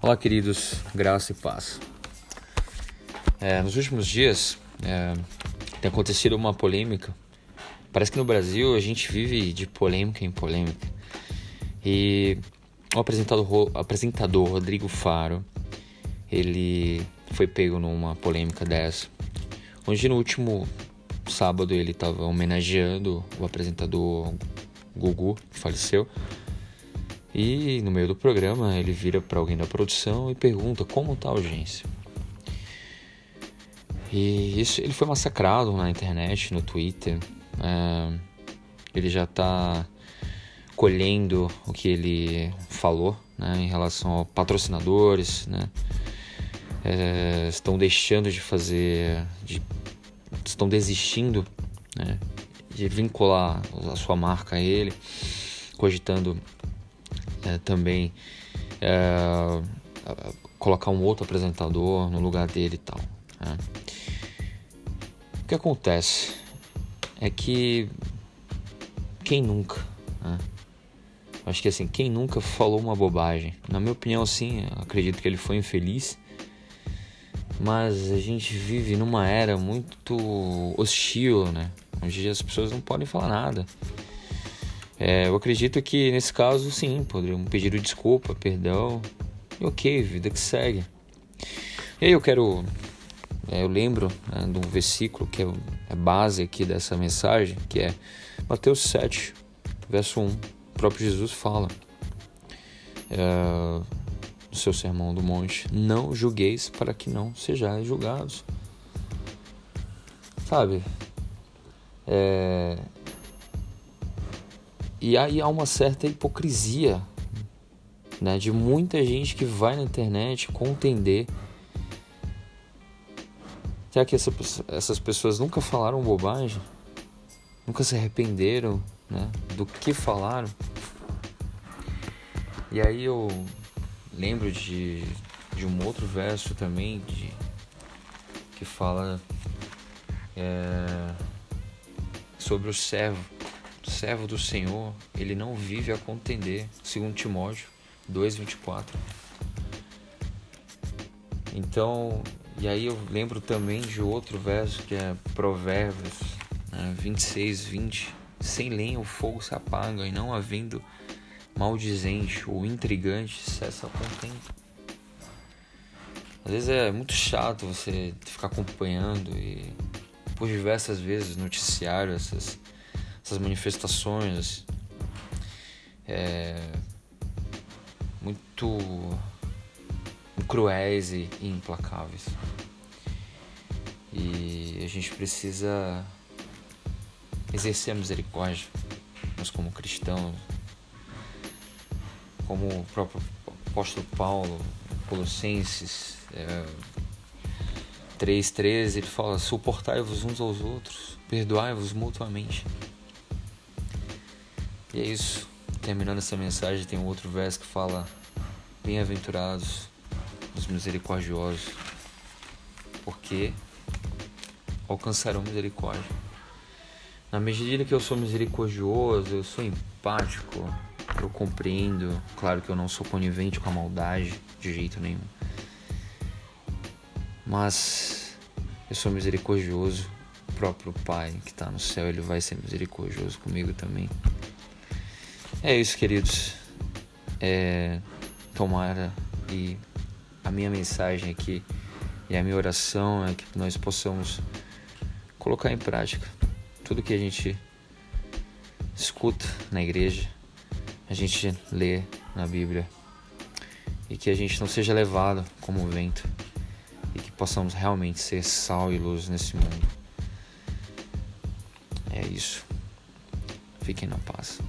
Olá, queridos, graça e paz. É, nos últimos dias é, tem acontecido uma polêmica. Parece que no Brasil a gente vive de polêmica em polêmica. E o apresentador, apresentador Rodrigo Faro, ele foi pego numa polêmica dessa. Onde no último sábado ele estava homenageando o apresentador Gugu, que faleceu. E no meio do programa ele vira para alguém da produção e pergunta como está a audiência. E isso ele foi massacrado na internet, no Twitter. É, ele já está colhendo o que ele falou né, em relação a patrocinadores, né? É, estão deixando de fazer, de, estão desistindo né, de vincular a sua marca a ele, cogitando é, também é, colocar um outro apresentador no lugar dele e tal. Né? O que acontece é que quem nunca, né? acho que assim, quem nunca falou uma bobagem? Na minha opinião, sim, acredito que ele foi infeliz, mas a gente vive numa era muito hostil, né? Onde as pessoas não podem falar nada. É, eu acredito que nesse caso, sim, poderiam pedir desculpa, perdão. E ok, vida que segue. E aí eu quero. É, eu lembro né, de um versículo que é, é base aqui dessa mensagem, que é Mateus 7, verso 1. O próprio Jesus fala é, no seu sermão do monte: Não julgueis para que não sejais julgados. Sabe? É, e aí há uma certa hipocrisia né, de muita gente que vai na internet contender. Será que essa, essas pessoas nunca falaram bobagem? Nunca se arrependeram né, do que falaram? E aí eu lembro de, de um outro verso também de, que fala é, sobre o servo servo do Senhor, ele não vive a contender, segundo Timóteo 2:24. Então, e aí eu lembro também de outro verso que é Provérbios né, 26, 20. Sem lenha o fogo se apaga, e não havendo maldizente ou intrigante cessa a contenda. Às vezes é muito chato você ficar acompanhando e por diversas vezes noticiário essas essas manifestações é, muito cruéis e implacáveis. E a gente precisa exercer a misericórdia, nós como cristãos, como o próprio apóstolo Paulo, Colossenses é, 3,13, ele fala: suportai-vos uns aos outros, perdoai-vos mutuamente. E é isso. Terminando essa mensagem, tem um outro verso que fala: Bem-aventurados os misericordiosos, porque alcançarão misericórdia. Na medida que eu sou misericordioso, eu sou empático, eu compreendo. Claro que eu não sou conivente com a maldade de jeito nenhum. Mas eu sou misericordioso. O próprio Pai que está no céu, ele vai ser misericordioso comigo também. É isso, queridos. É, tomara e a minha mensagem aqui e a minha oração é que nós possamos colocar em prática tudo que a gente escuta na igreja, a gente lê na Bíblia e que a gente não seja levado como vento e que possamos realmente ser sal e luz nesse mundo. É isso. Fiquem na paz.